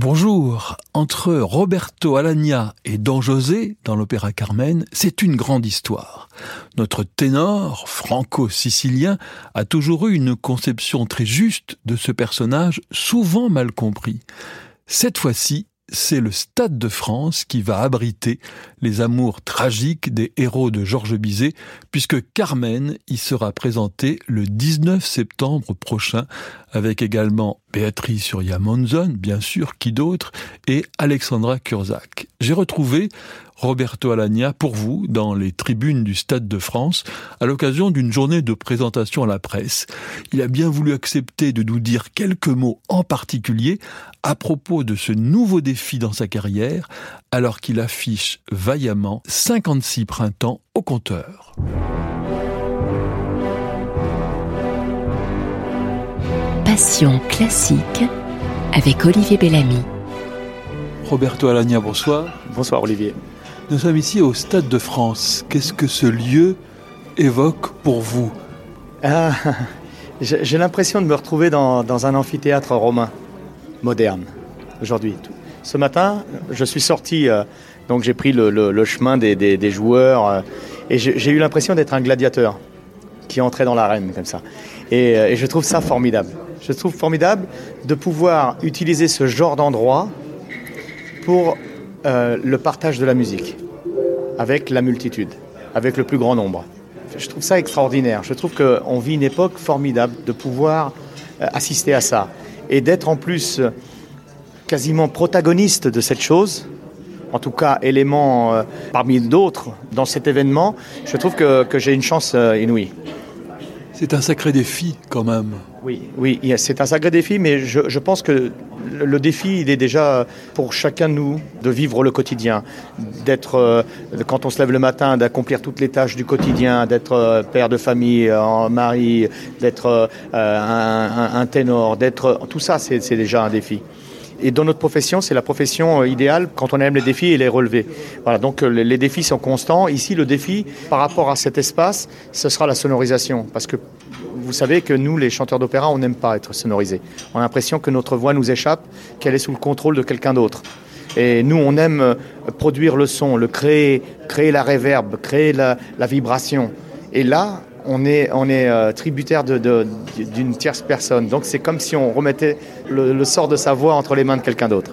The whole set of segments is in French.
Bonjour. Entre Roberto Alagna et Don José dans l'opéra Carmen, c'est une grande histoire. Notre ténor, franco-sicilien, a toujours eu une conception très juste de ce personnage, souvent mal compris. Cette fois-ci, c'est le Stade de France qui va abriter les amours tragiques des héros de Georges Bizet, puisque Carmen y sera présenté le 19 septembre prochain, avec également Béatrice Surya Monzon, bien sûr, qui d'autre, et Alexandra Kurzak. J'ai retrouvé Roberto Alagna pour vous dans les tribunes du Stade de France à l'occasion d'une journée de présentation à la presse. Il a bien voulu accepter de nous dire quelques mots en particulier à propos de ce nouveau défi dans sa carrière alors qu'il affiche vaillamment 56 printemps au compteur. Passion classique avec Olivier Bellamy. Roberto Alagna, bonsoir. Bonsoir Olivier. Nous sommes ici au Stade de France. Qu'est-ce que ce lieu évoque pour vous ah, J'ai l'impression de me retrouver dans, un amphithéâtre romain, moderne, aujourd'hui. Ce matin, je suis sorti, euh, donc j'ai pris le, chemin des, joueurs, euh, et j'ai eu l'impression d'être un gladiateur qui entrait dans l'arène comme ça. Et, euh, et je trouve ça formidable. Je trouve formidable de pouvoir utiliser ce genre d'endroit pour euh, le partage de la musique avec la multitude, avec le plus grand nombre. Je trouve ça extraordinaire. Je trouve qu'on vit une époque formidable de pouvoir euh, assister à ça et d'être en plus euh, quasiment protagoniste de cette chose, en tout cas élément parmi d'autres dans cet événement, je trouve que, que j'ai une chance inouïe. C'est un sacré défi quand même. Oui, oui, c'est un sacré défi, mais je, pense que le défi, il est déjà pour chacun de nous de vivre le quotidien, d'être, euh, quand on se lève le matin, d'accomplir toutes les tâches du quotidien, d'être euh, père de famille, euh, mari, d'être un, ténor, d'être. Tout ça, c'est déjà un défi. Et dans notre profession, c'est la profession idéale quand on aime les défis et les relever. Voilà, donc les défis sont constants. Ici, le défi par rapport à cet espace, ce sera la sonorisation. Parce que vous savez que nous, les chanteurs d'opéra, on n'aime pas être sonorisés. On a l'impression que notre voix nous échappe, qu'elle est sous le contrôle de quelqu'un d'autre. Et nous, on aime euh, produire le son, le créer, créer la réverbe, créer la, vibration. Et là, on est, euh, tributaire d'une tierce personne. Donc c'est comme si on remettait le sort de sa voix entre les mains de quelqu'un d'autre.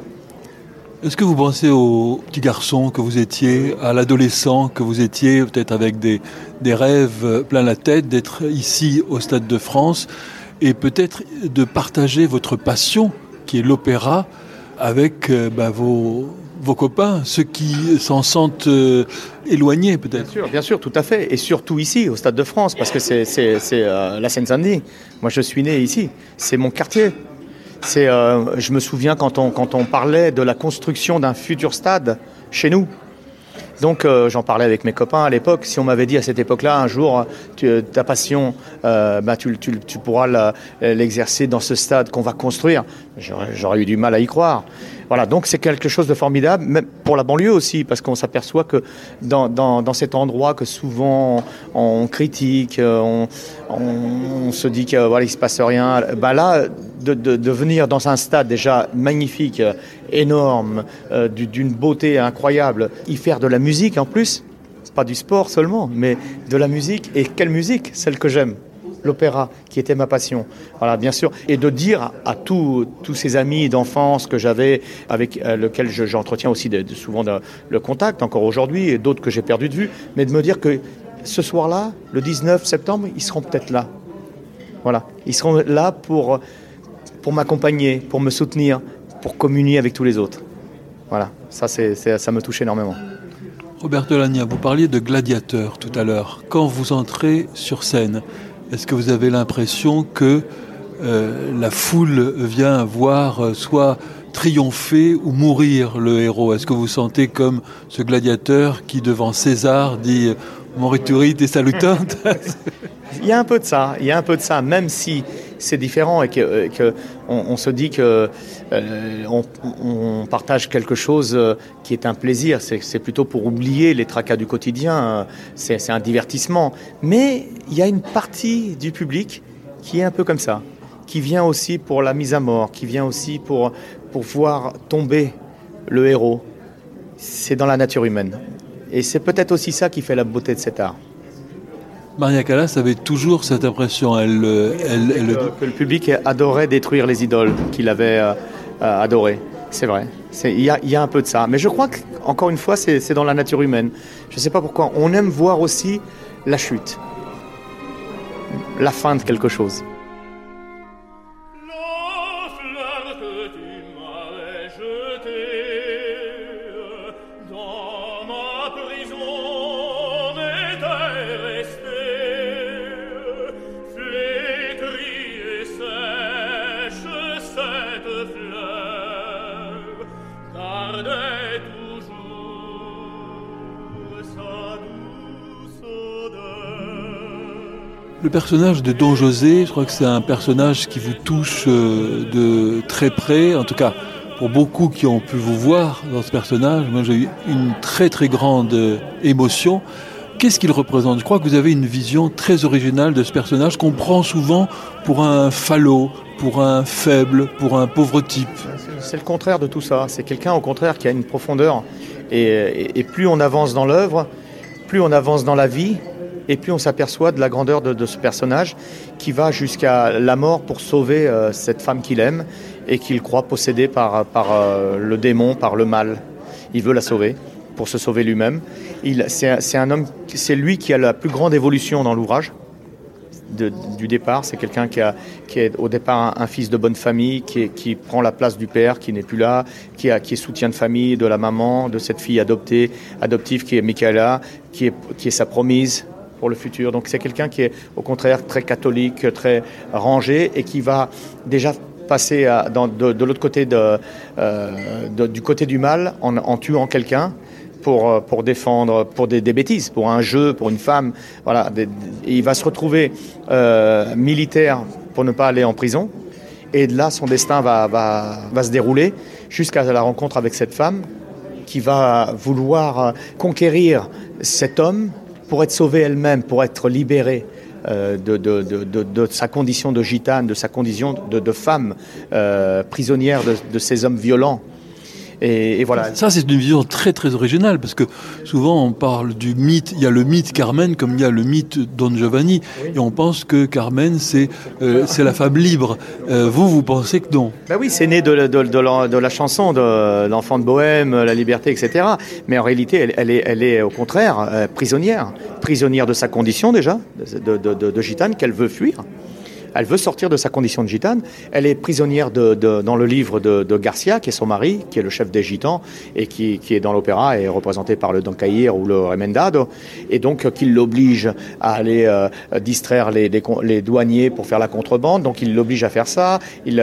Est-ce que vous pensez au petit garçon que vous étiez, à l'adolescent que vous étiez, peut-être avec des, des rêves plein la tête, d'être ici au Stade de France et peut-être de partager votre passion, qui est l'opéra, avec euh, bah, vos, vos copains, ceux qui s'en sentent euh, éloignés peut-être? Bien sûr, bien sûr, tout à fait. Et surtout ici, au Stade de France, parce que c'est euh, la Seine-Saint-Denis. Moi, je suis né ici. C'est mon quartier. C'est, euh, je me souviens quand on, quand on parlait de la construction d'un futur stade chez nous. Donc euh, j'en parlais avec mes copains à l'époque. Si on m'avait dit à cette époque-là, un jour, ta passion, euh, bah, tu, pourras l'exercer dans ce stade qu'on va construire, j'aurais eu du mal à y croire. Voilà, donc c'est quelque chose de formidable, même pour la banlieue aussi, parce qu'on s'aperçoit que dans, dans, cet endroit que souvent on, critique, on, on, se dit qu'il il se passe rien, bah là, de, venir dans un stade déjà magnifique, énorme, euh, d'une beauté incroyable, y faire de la musique en plus, pas du sport seulement, mais de la musique, et quelle musique, celle que j'aime l'opéra, qui était ma passion. Voilà, bien sûr. Et de dire à tous ces amis d'enfance que j'avais, avec euh, lesquels j'entretiens aussi souvent le contact, encore aujourd'hui, et d'autres que j'ai perdu de vue, mais de me dire que ce soir-là, le 19 septembre, ils seront peut-être là. Voilà. Ils seront là pour, pour m'accompagner, pour me soutenir, pour communier avec tous les autres. Voilà. Ça, ça me touche énormément. Robert Delagna, vous parliez de gladiateur tout à l'heure. Quand vous entrez sur scène, est-ce que vous avez l'impression que euh, la foule vient voir euh, soit triompher ou mourir le héros? Est-ce que vous sentez comme ce gladiateur qui, devant César, dit Morituri te salutante Il y a un peu de ça, il y a un peu de ça, même si c'est différent et euh, que on, se dit que on, partage quelque chose qui est un plaisir. C'est plutôt pour oublier les tracas du quotidien. C'est un divertissement. Mais il y a une partie du public qui est un peu comme ça, qui vient aussi pour la mise à mort, qui vient aussi pour, pour voir tomber le héros, c'est dans la nature humaine. Et c'est peut-être aussi ça qui fait la beauté de cet art. Maria Callas avait toujours cette impression. Elle, elle, Que, le public adorait détruire les idoles qu'il avait euh, euh, adorées. C'est vrai. Il y, y, a un peu de ça. Mais je crois qu'encore une fois, c'est dans la nature humaine. Je ne sais pas pourquoi. On aime voir aussi la chute, la fin de quelque chose. Personnage de Don José, je crois que c'est un personnage qui vous touche euh, de très près, en tout cas pour beaucoup qui ont pu vous voir dans ce personnage. Moi j'ai eu une très très grande euh, émotion. Qu'est-ce qu'il représente? Je crois que vous avez une vision très originale de ce personnage qu'on prend souvent pour un falot, pour un faible, pour un pauvre type. C'est le contraire de tout ça. C'est quelqu'un au contraire qui a une profondeur. Et, plus on avance dans l'œuvre, plus on avance dans la vie, et puis on s'aperçoit de la grandeur de, ce personnage qui va jusqu'à la mort pour sauver euh, cette femme qu'il aime et qu'il croit possédée par, par euh, le démon, par le mal. Il veut la sauver pour se sauver lui-même. C'est un homme, c'est lui qui a la plus grande évolution dans l'ouvrage. du départ. C'est quelqu'un qui, qui, est au départ un, fils de bonne famille, qui, qui, prend la place du père, qui n'est plus là, qui, a, qui est soutien de famille de la maman, de cette fille adoptée, adoptive qui est Michaela, qui est, qui est sa promise, le futur. Donc c'est quelqu'un qui est au contraire très catholique, très rangé et qui va déjà passer de, l'autre côté euh, du côté du mal en, tuant quelqu'un. Pour, euh, défendre, pour des, bêtises, pour un jeu, pour une femme. Voilà, il va se retrouver euh, militaire pour ne pas aller en prison. Et de là, son destin va se dérouler jusqu'à la rencontre avec cette femme qui va vouloir conquérir cet homme pour être sauvée elle-même, pour être libérée euh, de, sa condition de gitane, de sa condition de, femme euh, prisonnière de, ces hommes violents. Et, voilà. Ça, c'est une vision très très originale parce que souvent on parle du mythe. Il y a le mythe Carmen comme il y a le mythe Don Giovanni, et on pense que Carmen c'est euh, c'est la femme libre. vous, vous pensez que non? Ben oui, c'est né de, de, de, la, chanson de l'enfant de Bohème, la liberté, etc. Mais en réalité, elle, elle, est, elle est au contraire prisonnière prisonnière de sa condition déjà, de, de gitane, qu'elle veut fuir. Elle veut sortir de sa condition de gitane. Elle est prisonnière de, dans le livre de, Garcia, qui est son mari, qui est le chef des gitans, et qui, est dans l'opéra et représenté par le Don Caïr ou le Remendado, et donc qu'il l'oblige à aller euh, distraire les, les, douaniers pour faire la contrebande. Donc il l'oblige à faire ça, il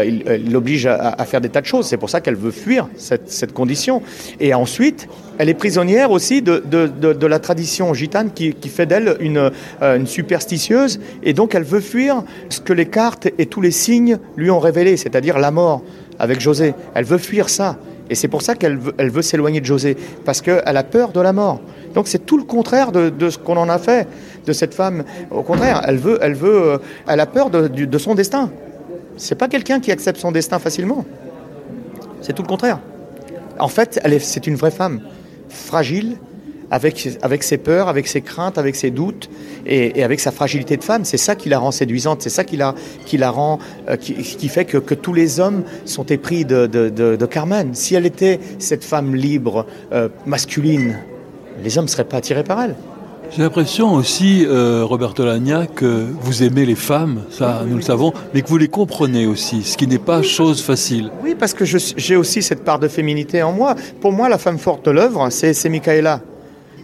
l'oblige à, faire des tas de choses. C'est pour ça qu'elle veut fuir cette, cette condition. Et ensuite, elle est prisonnière aussi de, de, la tradition gitane qui, qui fait d'elle une, euh, une, superstitieuse et donc elle veut fuir ce que les cartes et tous les signes lui ont révélé, c'est-à-dire la mort avec José. Elle veut fuir ça et c'est pour ça qu'elle veut, elle veut s'éloigner de José parce qu'elle a peur de la mort. Donc c'est tout le contraire de, ce qu'on en a fait de cette femme. Au contraire, elle veut, elle veut, euh, elle a peur de, de son destin. C'est pas quelqu'un qui accepte son destin facilement. C'est tout le contraire. En fait, c'est une vraie femme fragile, avec, avec ses peurs, avec ses craintes, avec ses doutes et, avec sa fragilité de femme. C'est ça qui la rend séduisante, c'est ça qui la, qui la rend, euh, qui, fait que, tous les hommes sont épris de, de, Carmen. Si elle était cette femme libre, euh, masculine, les hommes ne seraient pas attirés par elle. J'ai l'impression aussi, euh, Roberto Lagna, que vous aimez les femmes, ça nous le savons, mais que vous les comprenez aussi, ce qui n'est pas chose facile. Oui, parce que j'ai aussi cette part de féminité en moi. Pour moi, la femme forte de l'œuvre, c'est Michaela.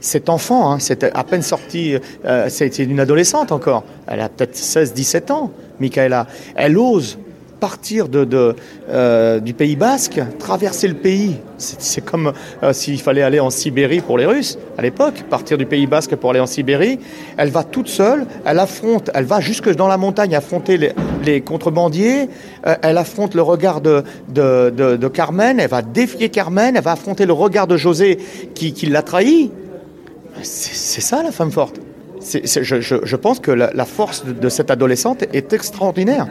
Cet enfant, hein, c'est à peine sorti, euh, c'est une adolescente encore. Elle a peut-être 16-17 ans, Michaela. Elle ose partir de, euh, du Pays basque, traverser le pays. C'est comme euh, s'il fallait aller en Sibérie pour les Russes à l'époque, partir du Pays basque pour aller en Sibérie. Elle va toute seule, elle affronte, elle va jusque dans la montagne affronter les, contrebandiers, euh, elle affronte le regard de, de, Carmen, elle va défier Carmen, elle va affronter le regard de José qui, l'a trahi. C'est ça la femme forte. je, pense que la, force de cette adolescente est extraordinaire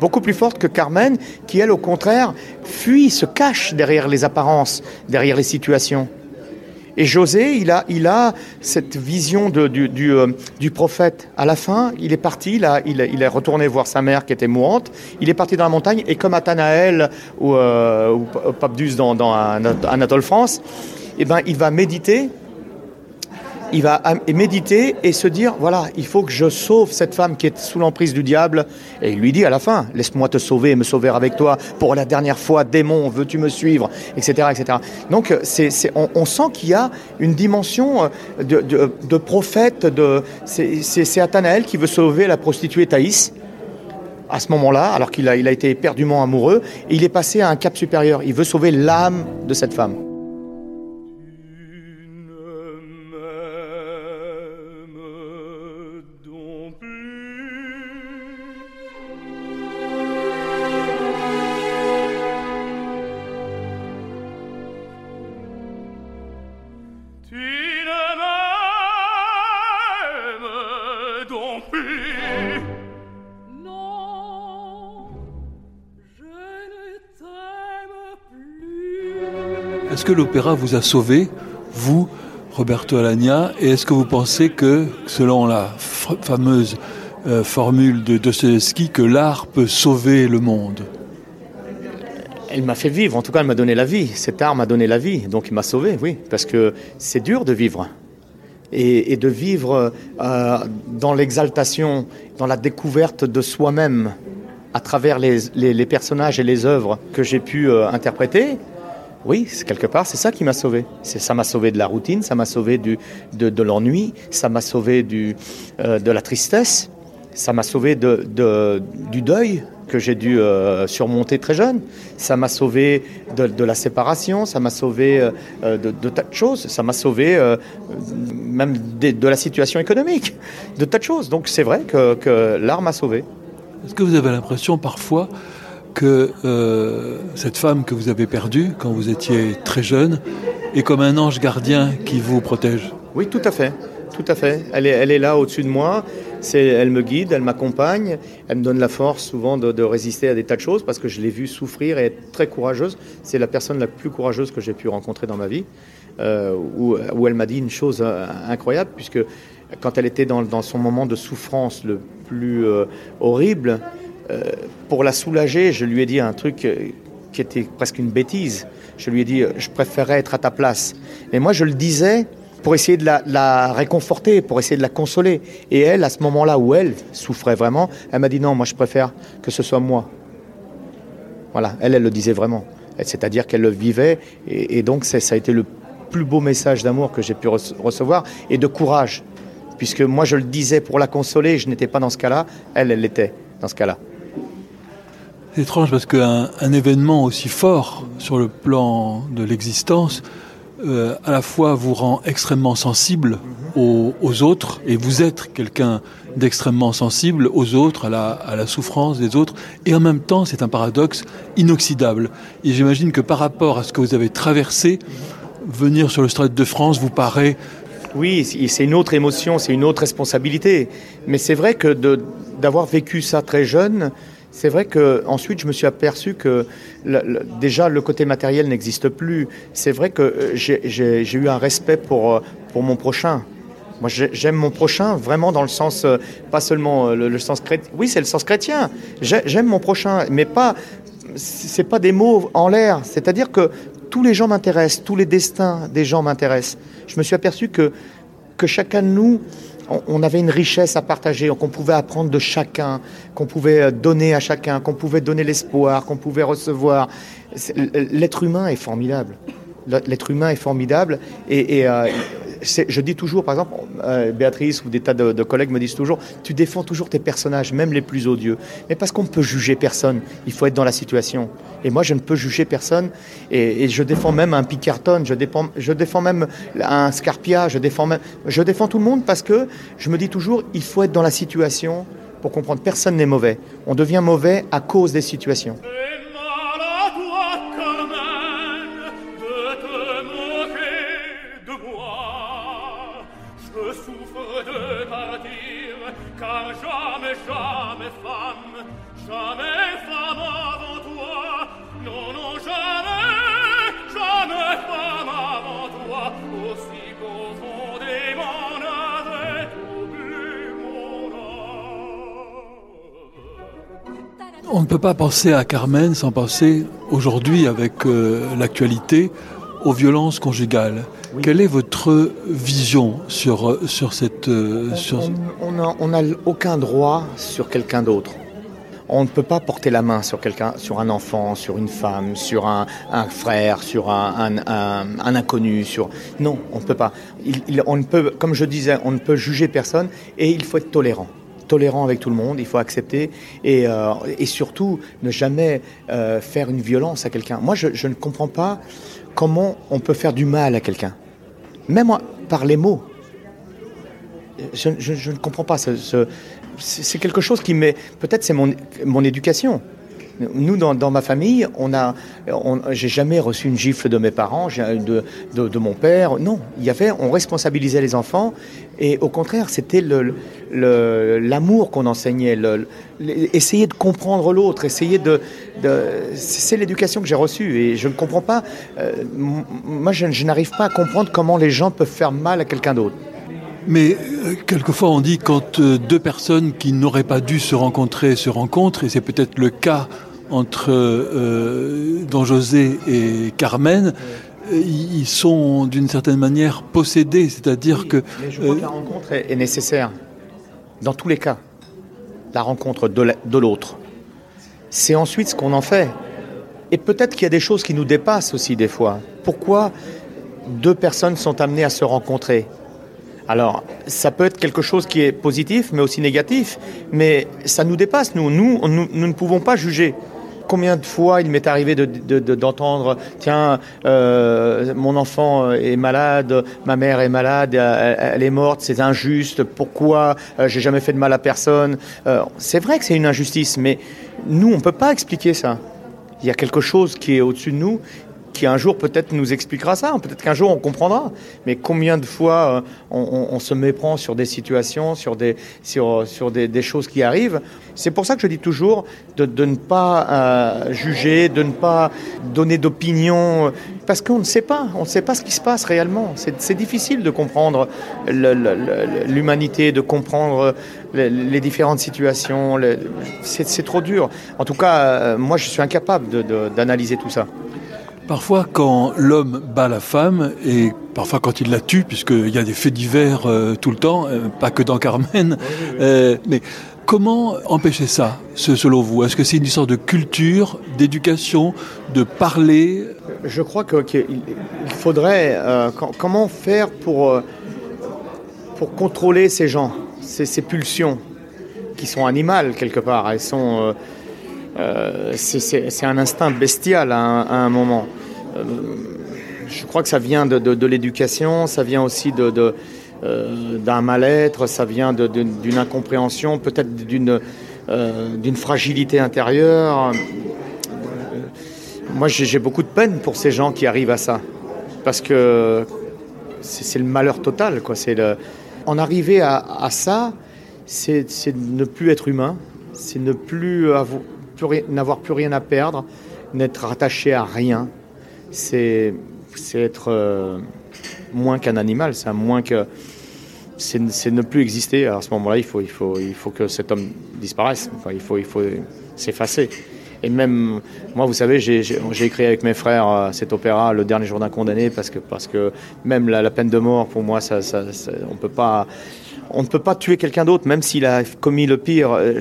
beaucoup plus forte que Carmen, qui elle, au contraire, fuit, se cache derrière les apparences, derrière les situations. Et José, il a, il a cette vision euh, du, prophète. À la fin, il est parti, il, est retourné voir sa mère qui était mourante. Il est parti dans la montagne et comme Athanaël ou, euh, ou Papdus dans, dans Anatole France, eh ben, il va méditer il va méditer et se dire, voilà, il faut que je sauve cette femme qui est sous l'emprise du diable. Et il lui dit à la fin, laisse-moi te sauver et me sauver avec toi pour la dernière fois, démon, veux-tu me suivre, etc. etc. Donc c'est, on, sent qu'il y a une dimension euh, de, prophète, de, c'est, Athanaël qui veut sauver la prostituée Thaïs à ce moment-là, alors qu'il a, a été éperdument amoureux, et il est passé à un cap supérieur. Il veut sauver l'âme de cette femme. Est-ce que l'opéra vous a sauvé, vous, Roberto Alagna, et est-ce que vous pensez que, selon la fameuse euh, formule de Dostoevsky, que l'art peut sauver le monde? Elle m'a fait vivre, en tout cas elle m'a donné la vie. Cet art m'a donné la vie, donc il m'a sauvé, oui, parce que c'est dur de vivre. Et, de vivre euh, dans l'exaltation, dans la découverte de soi-même, à travers les, personnages et les œuvres que j'ai pu euh, interpréter, oui, quelque part, c'est ça qui m'a sauvé. Ça m'a sauvé de la routine, ça m'a sauvé de, l'ennui, ça m'a sauvé euh, de la tristesse, ça m'a sauvé du deuil que j'ai dû euh, surmonter très jeune. Ça m'a sauvé de, la séparation, ça m'a sauvé euh, de, tas de choses, ça m'a sauvé même de, la situation économique, de tas de choses. Donc c'est vrai que, que l'art m'a sauvé. Est-ce que vous avez l'impression parfois que euh, cette femme que vous avez perdue quand vous étiez très jeune est comme un ange gardien qui vous protège. Oui, tout à fait. Tout à fait. Elle est, elle est là au-dessus de moi. Elle me guide, elle m'accompagne, elle me donne la force souvent de, résister à des tas de choses parce que je l'ai vue souffrir et être très courageuse. C'est la personne la plus courageuse que j'ai pu rencontrer dans ma vie, euh, où, elle m'a dit une chose euh, incroyable puisque quand elle était dans son moment de souffrance le plus horrible, euh, pour la soulager, je lui ai dit un truc euh, qui était presque une bêtise. Je lui ai dit, je préférerais être à ta place. Mais moi, je le disais pour essayer de la, réconforter, pour essayer de la consoler. Et elle, à ce moment-là où elle souffrait vraiment, elle m'a dit non, moi je préfère que ce soit moi. Voilà, elle, elle le disait vraiment. C'est-à-dire qu'elle le vivait. Et, donc, ça a été le plus beau message d'amour que j'ai pu recevoir et de courage. Puisque moi, je le disais pour la consoler, je n'étais pas dans ce cas-là. Elle, elle l'était dans ce cas-là. C'est étrange parce qu'un un événement aussi fort sur le plan de l'existence, euh, à la fois vous rend extrêmement sensible aux, autres, et vous êtes quelqu'un d'extrêmement sensible aux autres, à la, souffrance des autres, et en même temps, c'est un paradoxe inoxydable. Et j'imagine que par rapport à ce que vous avez traversé, venir sur le Stade de France vous paraît... Oui, c'est une autre émotion, c'est une autre responsabilité. Mais c'est vrai que d'avoir vécu ça très jeune, c'est vrai que ensuite je me suis aperçu que déjà le côté matériel n'existe plus. C'est vrai que euh, j'ai eu un respect pour, euh, pour mon prochain. Moi, j'aime mon prochain vraiment dans le sens, euh, pas seulement le, sens chrétien. Oui, c'est le sens chrétien. J'aime mon prochain, mais pas, c'est pas des mots en l'air. C'est-à-dire que tous les gens m'intéressent, tous les destins des gens m'intéressent. Je me suis aperçu que, que chacun de nous on avait une richesse à partager, qu'on pouvait apprendre de chacun, qu'on pouvait euh, donner à chacun, qu'on pouvait donner l'espoir, qu'on pouvait recevoir. L'être humain est formidable. L'être humain est formidable et, euh, je dis toujours, par exemple, euh, Béatrice ou des tas de, collègues me disent toujours, tu défends toujours tes personnages, même les plus odieux. Mais parce qu'on ne peut juger personne, il faut être dans la situation. Et moi, je ne peux juger personne. Et, je défends même un Picarton, je défends, je défends même un Scarpia, je défends, même, je défends tout le monde parce que je me dis toujours, il faut être dans la situation pour comprendre. Personne n'est mauvais. On devient mauvais à cause des situations. Pas penser à Carmen sans penser aujourd'hui avec euh, l'actualité aux violences conjugales. Quelle est votre vision sur, euh, sur cette... Euh, on n'a aucun droit sur quelqu'un d'autre. On ne peut pas porter la main sur quelqu'un, sur un enfant, sur une femme, sur un, frère, sur un, inconnu. Sur non, on ne peut pas. on ne peut, comme je disais, on ne peut juger personne et il faut être tolérant tolérant avec tout le monde, il faut accepter et, euh, surtout ne jamais faire une violence à quelqu'un. Moi, je, ne comprends pas comment on peut faire du mal à quelqu'un même par les mots. Je, ne comprends pas. c'est quelque chose qui met. Peut-être c'est mon, mon éducation. Nous, dans, ma famille, on a, j'ai jamais reçu une gifle de mes parents, de, de, mon père. Non, il y avait, on responsabilisait les enfants, et au contraire, c'était l'amour le, qu'on enseignait, essayer de comprendre l'autre, essayer de, c'est l'éducation que j'ai reçue, et je ne comprends pas. Euh, moi, je n'arrive pas à comprendre comment les gens peuvent faire mal à quelqu'un d'autre. Mais euh, quelquefois on dit quand euh, deux personnes qui n'auraient pas dû se rencontrer se rencontrent, et c'est peut-être le cas entre euh, Don José et Carmen, ils sont d'une certaine manière possédés, c'est-à-dire que... Mais je crois que la rencontre est, nécessaire, dans tous les cas, la rencontre de l'autre. C'est ensuite ce qu'on en fait. Et peut-être qu'il y a des choses qui nous dépassent aussi des fois. Pourquoi deux personnes sont amenées à se rencontrer? Alors, ça peut être quelque chose qui est positif, mais aussi négatif, mais ça nous dépasse, nous. Nous, nous, ne pouvons pas juger. Combien de fois il m'est arrivé d'entendre, tiens, euh, mon enfant est malade, ma mère est malade, elle, est morte, c'est injuste, pourquoi euh, j'ai jamais fait de mal à personne. Euh, c'est vrai que c'est une injustice, mais nous, on ne peut pas expliquer ça. Il y a quelque chose qui est au-dessus de nous qui un jour peut-être nous expliquera ça, peut-être qu'un jour on comprendra. Mais combien de fois euh, on, se méprend sur des situations, sur des, sur, sur des, choses qui arrivent? C'est pour ça que je dis toujours de, ne pas euh, juger, de ne pas donner d'opinion, parce qu'on ne sait pas, on ne sait pas ce qui se passe réellement. C'est difficile de comprendre l'humanité, de comprendre les, différentes situations. C'est trop dur. En tout cas, euh, moi je suis incapable d'analyser tout ça. Parfois, quand l'homme bat la femme, et parfois quand il la tue, puisqu'il y a des faits divers euh, tout le temps, euh, pas que dans Carmen, euh, mais comment empêcher ça, selon vous? Est-ce que c'est une histoire de culture, d'éducation, de parler? Je crois qu'il faudrait... comment faire pour, pour contrôler ces gens, ces, pulsions, qui sont animales quelque part Elles sont... c'est un instinct bestial à un moment. Euh, je crois que ça vient de, l'éducation, ça vient aussi euh, d'un mal-être, ça vient d'une incompréhension, peut-être d'une euh, fragilité intérieure. Moi, j'ai beaucoup de peine pour ces gens qui arrivent à ça, parce que c'est le malheur total. En arriver à, ça, c'est ne plus être humain, c'est ne plus n'avoir plus rien à perdre, n'être attaché à rien c'est être euh, moins qu'un animal, c'est moins que c'est ne plus exister. à ce moment-là, il faut, il, faut, il faut que cet homme disparaisse. Enfin, il faut, il faut s'effacer. Et même, moi, vous savez, j'ai écrit avec mes frères euh, cet opéra, Le dernier jour d'un condamné, parce que, parce que même la, peine de mort, pour moi, ça, ça, on peut pas on ne peut pas tuer quelqu'un d'autre, même s'il a commis le pire. Euh,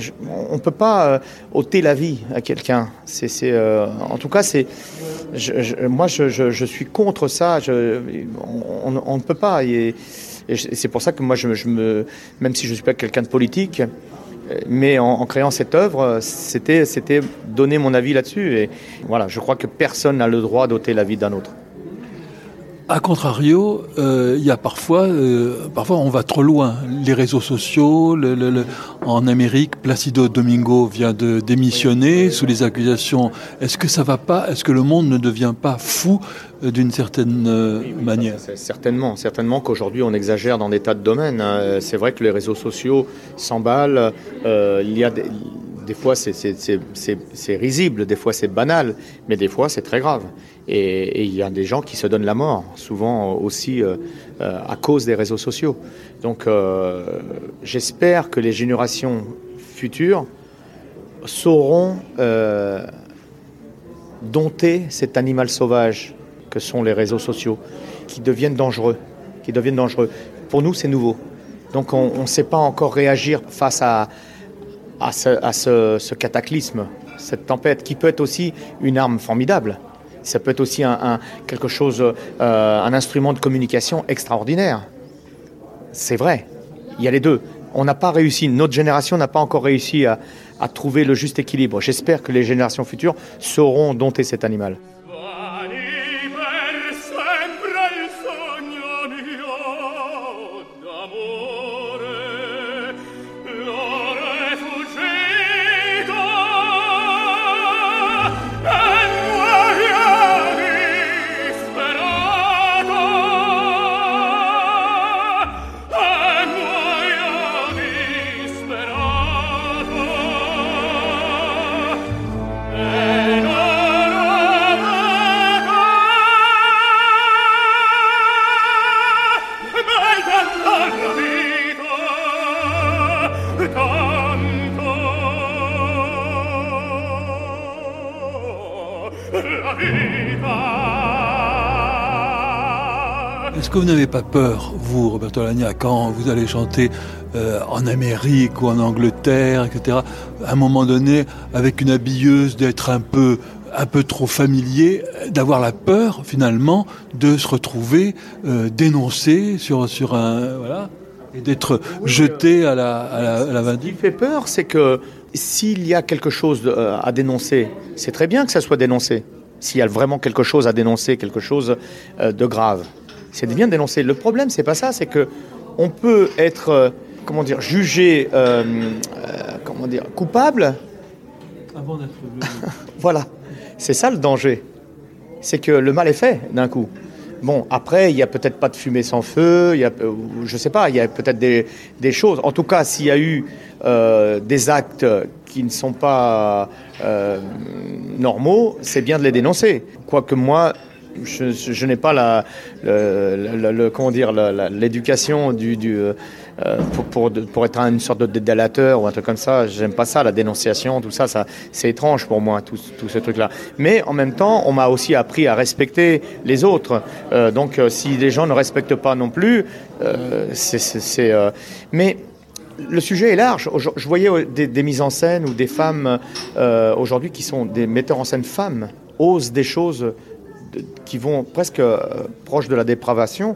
on ne peut pas ôter la vie à quelqu'un. C'est, en tout cas, c'est moi, je, suis contre ça. on, ne peut pas. Et, c'est pour ça que moi, je, me, même si je ne suis pas quelqu'un de politique, mais en, créant cette œuvre, c'était, c'était donner mon avis là-dessus. Et voilà, je crois que personne n'a le droit d'ôter la vie d'un autre. A contrario, euh, il y a parfois, euh, parfois on va trop loin. Les réseaux sociaux, le, en Amérique, Placido Domingo vient de démissionner sous les accusations. Est-ce que ça va pas? Est-ce que le monde ne devient pas fou euh, d'une certaine manière? Certainement, certainement qu'aujourd'hui on exagère dans des tas de domaines. Hein. C'est vrai que les réseaux sociaux s'emballent. il y a des, des fois c'est risible, des fois c'est banal, mais des fois c'est très grave. Et il y a des gens qui se donnent la mort, souvent aussi euh, euh, à cause des réseaux sociaux. Donc euh, j'espère que les générations futures sauront dompter cet animal sauvage que sont les réseaux sociaux, qui deviennent dangereux. Pour nous, c'est nouveau. Donc on ne sait pas encore réagir face à, à, ce, cataclysme, cette tempête, qui peut être aussi une arme formidable. Ça peut être aussi un, quelque chose, euh, un instrument de communication extraordinaire. C'est vrai. Il y a les deux. On n'a pas réussi, notre génération n'a pas encore réussi à, à trouver le juste équilibre. J'espère que les générations futures sauront dompter cet animal. Est-ce que vous n'avez pas peur, vous, Roberto Lagna, quand vous allez chanter euh, en Amérique ou en Angleterre, etc., à un moment donné, avec une habilleuse, d'être un peu un peu trop familier, d'avoir la peur finalement de se retrouver euh, dénoncé sur sur un voilà et d'être jeté à la à la, Ce qui fait peur, c'est que s'il y a quelque chose euh, à dénoncer, c'est très bien que ça soit dénoncé. S'il y a vraiment quelque chose à dénoncer, quelque chose de grave c'est bien de dénoncer. Le problème, c'est pas ça, c'est que on peut être, euh, comment dire, jugé, euh, euh, comment dire, coupable. Avant d'être. voilà, c'est ça le danger. C'est que le mal est fait d'un coup. Bon, après, il n'y a peut-être pas de fumée sans feu, il y a, je ne sais pas, il y a peut-être des, des, choses. En tout cas, s'il y a eu des actes qui ne sont pas normaux, c'est bien de les dénoncer. Quoique moi, je, n'ai pas la, comment dire, l'éducation du, euh, pour, être une sorte de dédalateur ou un truc comme ça. J'aime pas ça, la dénonciation, tout ça, ça c'est étrange pour moi, tout, tout ce truc-là. Mais en même temps, on m'a aussi appris à respecter les autres. Euh, donc, euh, si les gens ne respectent pas non plus, c'est. mais le sujet est large. Je voyais des, des mises en scène ou des femmes aujourd'hui qui sont des metteurs en scène femmes osent des choses qui vont presque euh, proche de la dépravation,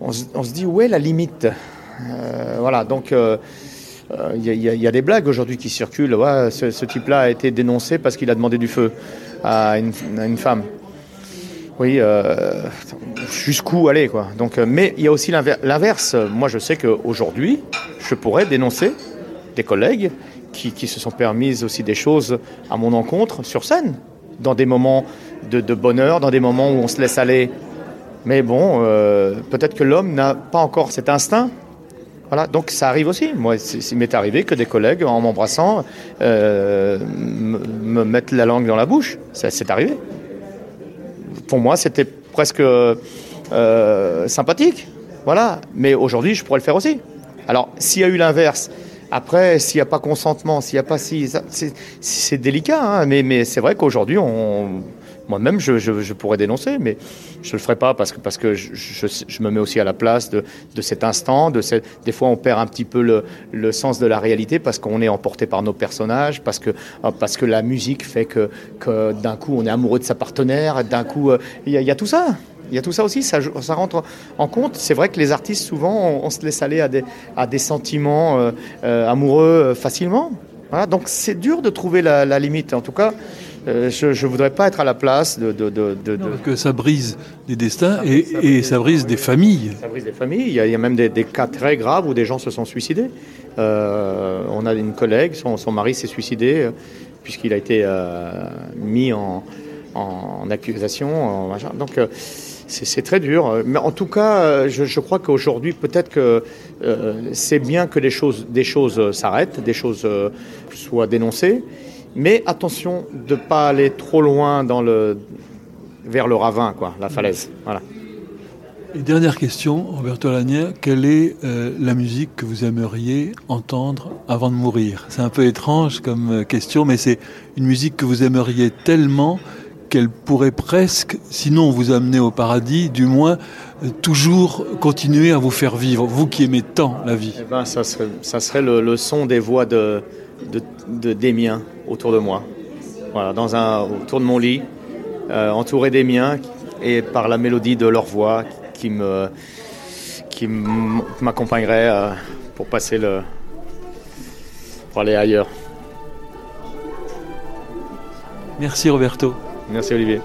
on, se dit où est la limite? Euh, Voilà, donc il euh, y, a des blagues aujourd'hui qui circulent. ce, type-là a été dénoncé parce qu'il a demandé du feu à une, femme. Oui, jusqu'où aller quoi. Donc, mais il y a aussi l'inverse. Moi, je sais qu'aujourd'hui, je pourrais dénoncer des collègues qui, qui, se sont permises aussi des choses à mon encontre sur scène, dans des moments de, bonheur, dans des moments où on se laisse aller. Mais bon, euh, peut-être que l'homme n'a pas encore cet instinct. Voilà, donc ça arrive aussi. Moi, il m'est arrivé que des collègues, en m'embrassant, euh, me mettent la langue dans la bouche. C'est arrivé. Pour moi, c'était presque euh, sympathique. Voilà. Mais aujourd'hui, je pourrais le faire aussi. Alors, s'il y a eu l'inverse, après, s'il n'y a pas consentement, s'il n'y a pas si, c'est délicat. Hein, mais, mais c'est vrai qu'aujourd'hui, on, moi-même, je, pourrais dénoncer, mais je ne le ferai pas parce que, parce que je, me mets aussi à la place de, cet instant. De des fois, on perd un petit peu le, sens de la réalité parce qu'on est emporté par nos personnages, parce que, parce que la musique fait que, que d'un coup, on est amoureux de sa partenaire, d'un coup, euh, il y, a tout ça. Il y a tout ça aussi, ça, ça rentre en compte. C'est vrai que les artistes, souvent, on, se laisse aller à des, à des sentiments euh, euh, amoureux facilement. Voilà, donc c'est dur de trouver la limite. En tout cas, euh, je ne voudrais pas être à la place de... de, de, de non, parce que ça brise des destins et, ça, et ça brise des familles. Ça brise des familles. Il y a, il y a même des, des, cas très graves où des gens se sont suicidés. Euh, on a une collègue, son, son mari s'est suicidé euh, puisqu'il a été euh, mis en, en, accusation. En, donc c'est très dur. Mais en tout cas, je, je crois qu'aujourd'hui, peut-être que euh, c'est bien que les choses, des choses s'arrêtent, des choses soient dénoncées. Mais attention de ne pas aller trop loin dans le, vers le ravin, quoi, la falaise. Voilà. Et dernière question, Roberto Alagna, quelle est euh, la musique que vous aimeriez entendre avant de mourir? C'est un peu étrange comme euh, question, mais c'est une musique que vous aimeriez tellement qu'elle pourrait presque, sinon vous amener au paradis, du moins euh, toujours continuer à vous faire vivre, vous qui aimez tant la vie. Eh ben, ça serait, ça serait le, son des voix de, de, des miens autour de moi. Voilà, dans un, autour de mon lit, entouré des miens et par la mélodie de leur voix qui me qui m'accompagnerait euh, pour passer le pour aller ailleurs. Merci Roberto. Merci Olivier.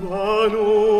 La